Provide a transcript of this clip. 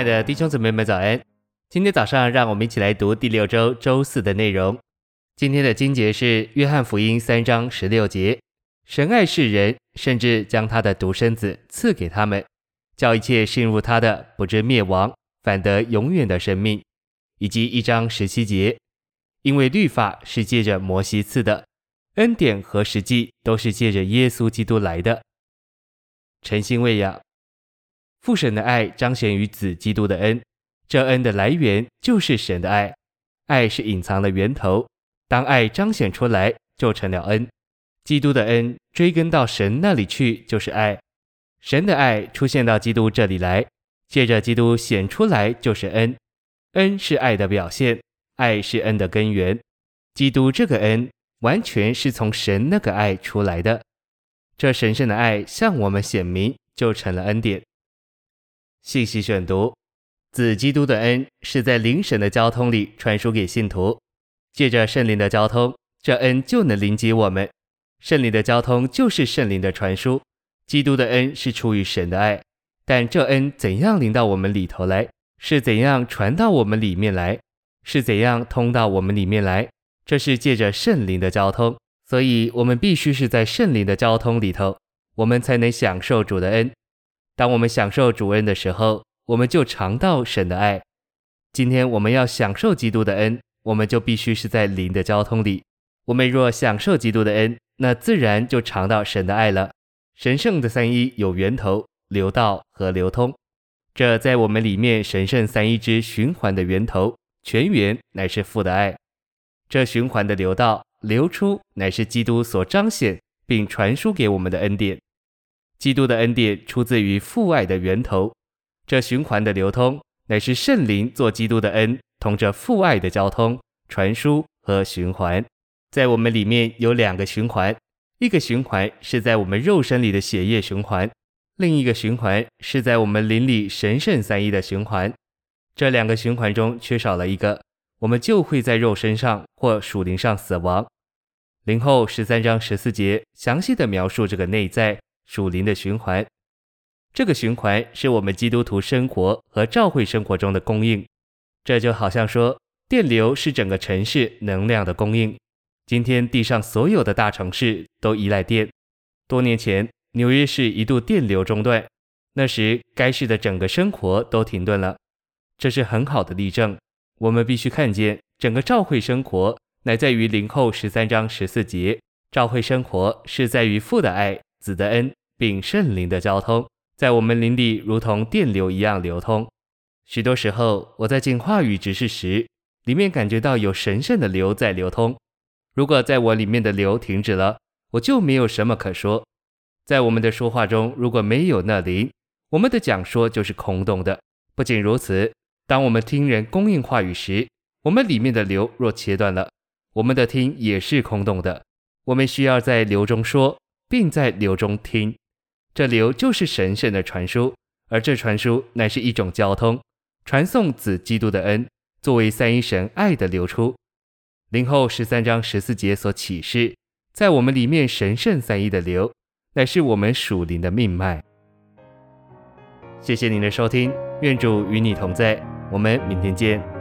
亲爱的弟兄姊妹们，早安！今天早上，让我们一起来读第六周周四的内容。今天的经节是约翰福音三章十六节：“神爱世人，甚至将他的独生子赐给他们，叫一切信入他的，不至灭亡，反得永远的生命。”以及一章十七节：“因为律法是借着摩西赐的，恩典和实际都是借着耶稣基督来的。”晨星喂养。父神的爱彰显于子基督的恩，这恩的来源就是神的爱，爱是隐藏的源头。当爱彰显出来，就成了恩。基督的恩追根到神那里去，就是爱。神的爱出现到基督这里来，借着基督显出来，就是恩。恩是爱的表现，爱是恩的根源。基督这个恩完全是从神那个爱出来的，这神圣的爱向我们显明，就成了恩典。信息选读：子基督的恩是在灵神的交通里传输给信徒，借着圣灵的交通，这恩就能临及我们。圣灵的交通就是圣灵的传输。基督的恩是出于神的爱，但这恩怎样临到我们里头来？是怎样传到我们里面来？是怎样通到我们里面来？这是借着圣灵的交通，所以我们必须是在圣灵的交通里头，我们才能享受主的恩。当我们享受主恩的时候，我们就尝到神的爱。今天我们要享受基督的恩，我们就必须是在灵的交通里。我们若享受基督的恩，那自然就尝到神的爱了。神圣的三一有源头、流道和流通，这在我们里面神圣三一之循环的源头，泉源乃是父的爱。这循环的流道流出，乃是基督所彰显并传输给我们的恩典。基督的恩典出自于父爱的源头，这循环的流通乃是圣灵做基督的恩，同着父爱的交通、传输和循环。在我们里面有两个循环，一个循环是在我们肉身里的血液循环，另一个循环是在我们灵里神圣三一的循环。这两个循环中缺少了一个，我们就会在肉身上或属灵上死亡。灵后十三章十四节详细的描述这个内在。属灵的循环，这个循环是我们基督徒生活和教会生活中的供应。这就好像说，电流是整个城市能量的供应。今天地上所有的大城市都依赖电。多年前，纽约市一度电流中断，那时该市的整个生活都停顿了。这是很好的例证。我们必须看见，整个教会生活乃在于灵后十三章十四节，教会生活是在于父的爱、子的恩。并圣灵的交通，在我们灵里如同电流一样流通。许多时候，我在进话语指示时，里面感觉到有神圣的流在流通。如果在我里面的流停止了，我就没有什么可说。在我们的说话中，如果没有那灵，我们的讲说就是空洞的。不仅如此，当我们听人供应话语时，我们里面的流若切断了，我们的听也是空洞的。我们需要在流中说，并在流中听。这流就是神圣的传输，而这传输乃是一种交通，传送子基督的恩，作为三一神爱的流出。灵后十三章十四节所启示，在我们里面神圣三一的流，乃是我们属灵的命脉。谢谢您的收听，愿主与你同在，我们明天见。